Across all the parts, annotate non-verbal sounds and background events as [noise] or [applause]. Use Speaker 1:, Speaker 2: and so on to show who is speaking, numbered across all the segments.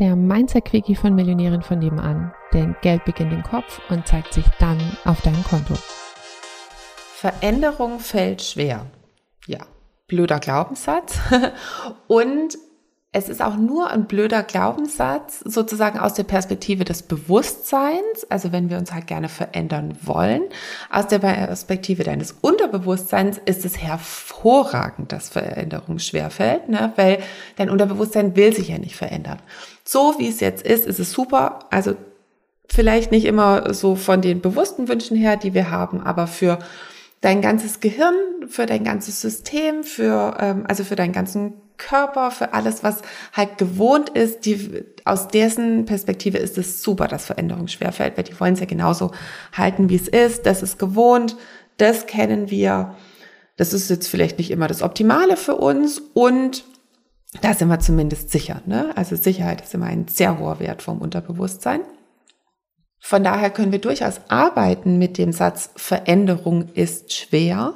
Speaker 1: der Mindset-Quickie von Millionären von nebenan. Denn Geld beginnt im Kopf und zeigt sich dann auf deinem Konto.
Speaker 2: Veränderung fällt schwer. Ja, blöder Glaubenssatz. [laughs] und es ist auch nur ein blöder Glaubenssatz, sozusagen aus der Perspektive des Bewusstseins, also wenn wir uns halt gerne verändern wollen. Aus der Perspektive deines Unterbewusstseins ist es hervorragend, dass Veränderung schwerfällt, ne? weil dein Unterbewusstsein will sich ja nicht verändern. So wie es jetzt ist, ist es super. Also vielleicht nicht immer so von den bewussten Wünschen her, die wir haben, aber für dein ganzes Gehirn, für dein ganzes System, für ähm, also für deinen ganzen Körper, für alles, was halt gewohnt ist, die, aus dessen Perspektive ist es super, dass Veränderung schwerfällt, weil die wollen es ja genauso halten, wie es ist. Das ist gewohnt, das kennen wir. Das ist jetzt vielleicht nicht immer das Optimale für uns und da sind wir zumindest sicher. Ne? Also Sicherheit ist immer ein sehr hoher Wert vom Unterbewusstsein. Von daher können wir durchaus arbeiten mit dem Satz, Veränderung ist schwer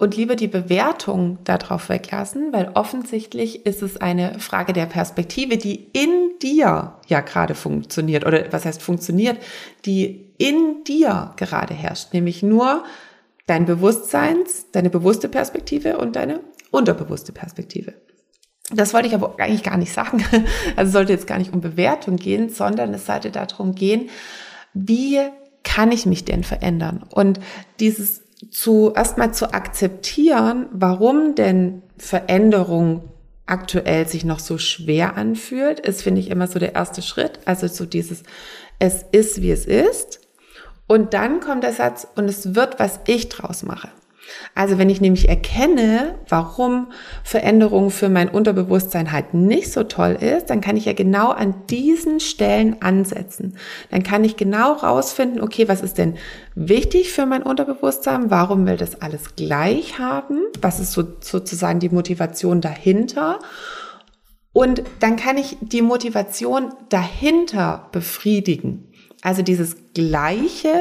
Speaker 2: und lieber die Bewertung darauf weglassen, weil offensichtlich ist es eine Frage der Perspektive, die in dir ja gerade funktioniert oder was heißt funktioniert, die in dir gerade herrscht, nämlich nur dein Bewusstseins, deine bewusste Perspektive und deine unterbewusste Perspektive. Das wollte ich aber eigentlich gar nicht sagen. [laughs] Also sollte jetzt gar nicht um Bewertung gehen, sondern es sollte darum gehen, wie kann ich mich denn verändern? Und dieses zu erstmal zu akzeptieren, warum denn Veränderung aktuell sich noch so schwer anfühlt, ist, finde ich, immer so der erste Schritt. Also so dieses, es ist, wie es ist. Und dann kommt der Satz, und es wird, was ich draus mache. Also wenn ich nämlich erkenne, warum Veränderung für mein Unterbewusstsein halt nicht so toll ist, dann kann ich ja genau an diesen Stellen ansetzen. Dann kann ich genau rausfinden, okay, was ist denn wichtig für mein Unterbewusstsein? Warum will das alles gleich haben? Was ist so, sozusagen die Motivation dahinter? Und dann kann ich die Motivation dahinter befriedigen. Also dieses Gleiche,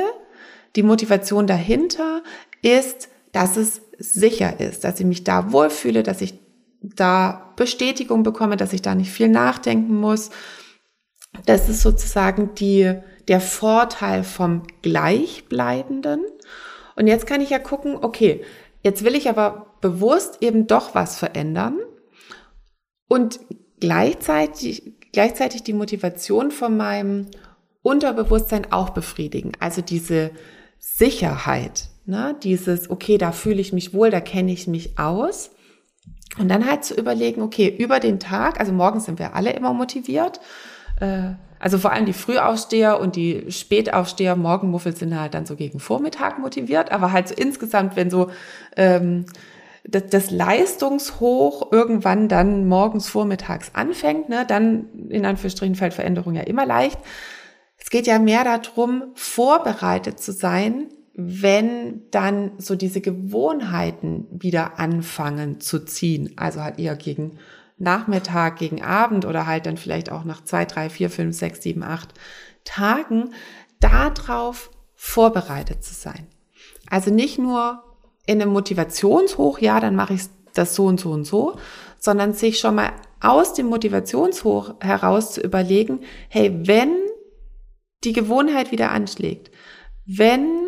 Speaker 2: die Motivation dahinter ist, dass es sicher ist, dass ich mich da wohlfühle, dass ich da Bestätigung bekomme, dass ich da nicht viel nachdenken muss. Das ist sozusagen die, der Vorteil vom Gleichbleibenden. Und jetzt kann ich ja gucken, okay, jetzt will ich aber bewusst eben doch was verändern und gleichzeitig, gleichzeitig die Motivation von meinem Unterbewusstsein auch befriedigen. Also diese Sicherheit, Ne? Dieses, okay, da fühle ich mich wohl, da kenne ich mich aus. Und dann halt zu überlegen, okay, über den Tag, also morgens sind wir alle immer motiviert. Äh, also vor allem die Frühaufsteher und die Spätaufsteher, Morgenmuffel sind halt dann so gegen Vormittag motiviert. Aber halt so insgesamt, wenn so ähm, das, das Leistungshoch irgendwann dann morgens vormittags anfängt, ne, dann in Anführungsstrichen fällt Veränderung ja immer leicht. Es geht ja mehr darum, vorbereitet zu sein wenn dann so diese Gewohnheiten wieder anfangen zu ziehen, also halt eher gegen Nachmittag, gegen Abend oder halt dann vielleicht auch nach zwei, drei, vier, fünf, sechs, sieben, acht Tagen, darauf vorbereitet zu sein. Also nicht nur in einem Motivationshoch, ja, dann mache ich das so und so und so, sondern sich schon mal aus dem Motivationshoch heraus zu überlegen, hey, wenn die Gewohnheit wieder anschlägt, wenn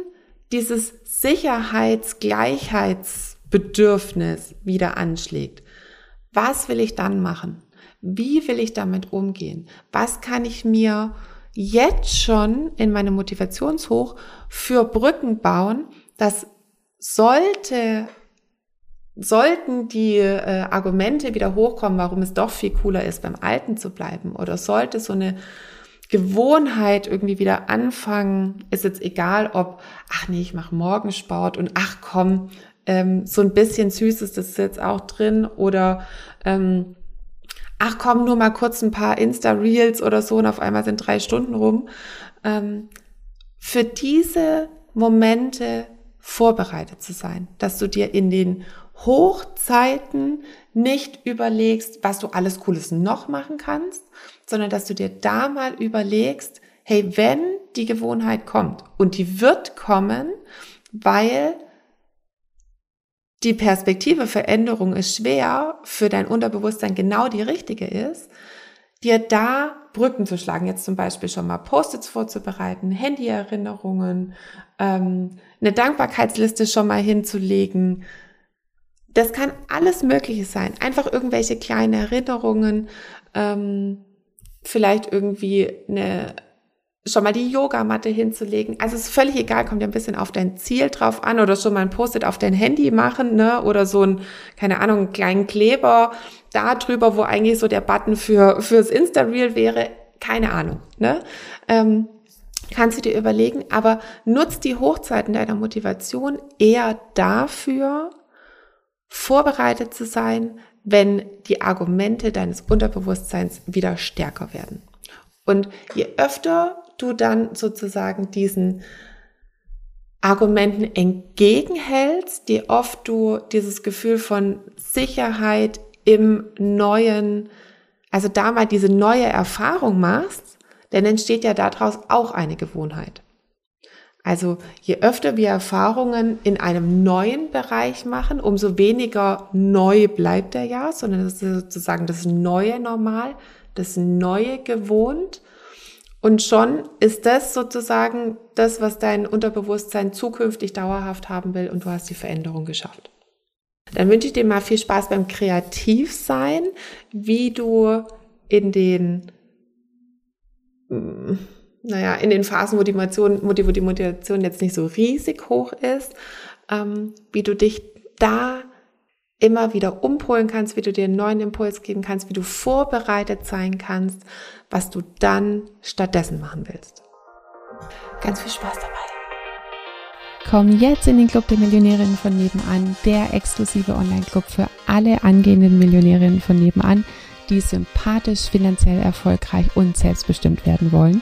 Speaker 2: dieses Sicherheitsgleichheitsbedürfnis wieder anschlägt, was will ich dann machen? Wie will ich damit umgehen? Was kann ich mir jetzt schon in meinem Motivationshoch für Brücken bauen, dass sollte sollten die äh, Argumente wieder hochkommen, warum es doch viel cooler ist, beim Alten zu bleiben, oder sollte so eine Gewohnheit irgendwie wieder anfangen, ist jetzt egal, ob, ach nee, ich mache Morgensport und ach komm, ähm, so ein bisschen Süßes, das ist jetzt auch drin oder ähm, ach komm, nur mal kurz ein paar Insta-Reels oder so und auf einmal sind drei Stunden rum. Ähm, für diese Momente vorbereitet zu sein, dass du dir in den Hochzeiten nicht überlegst, was du alles Cooles noch machen kannst, sondern dass du dir da mal überlegst, hey, wenn die Gewohnheit kommt und die wird kommen, weil die Perspektive Veränderung ist schwer, für dein Unterbewusstsein genau die richtige ist, dir da Brücken zu schlagen. Jetzt zum Beispiel schon mal Post-its vorzubereiten, Handyerinnerungen, ähm, eine Dankbarkeitsliste schon mal hinzulegen. Das kann alles Mögliche sein. Einfach irgendwelche kleine Erinnerungen, ähm, vielleicht irgendwie eine schon mal die Yogamatte hinzulegen. Also es ist völlig egal, kommt ja ein bisschen auf dein Ziel drauf an oder schon mal ein Post-it auf dein Handy machen, ne? Oder so ein, keine Ahnung, einen kleinen Kleber da drüber, wo eigentlich so der Button für fürs Insta-Reel wäre. Keine Ahnung, ne? Ähm, kannst du dir überlegen, aber nutzt die Hochzeiten deiner Motivation eher dafür, vorbereitet zu sein, wenn die Argumente deines Unterbewusstseins wieder stärker werden. Und je öfter du dann sozusagen diesen Argumenten entgegenhältst, die oft du dieses Gefühl von Sicherheit im neuen, also da mal diese neue Erfahrung machst, dann entsteht ja daraus auch eine Gewohnheit. Also je öfter wir Erfahrungen in einem neuen Bereich machen, umso weniger neu bleibt er ja, sondern das ist sozusagen das neue Normal, das neue gewohnt und schon ist das sozusagen das, was dein Unterbewusstsein zukünftig dauerhaft haben will und du hast die Veränderung geschafft. Dann wünsche ich dir mal viel Spaß beim Kreativsein, wie du in den, mm, naja, in den Phasen, wo die Motivation, wo die Motivation jetzt nicht so riesig hoch ist, ähm, wie du dich da immer wieder umpolen kannst, wie du dir einen neuen Impuls geben kannst, wie du vorbereitet sein kannst, was du dann stattdessen machen willst. Ganz viel Spaß dabei.
Speaker 1: Komm jetzt in den Club der Millionärinnen von nebenan, der exklusive Online-Club für alle angehenden Millionärinnen von nebenan, die sympathisch, finanziell erfolgreich und selbstbestimmt werden wollen.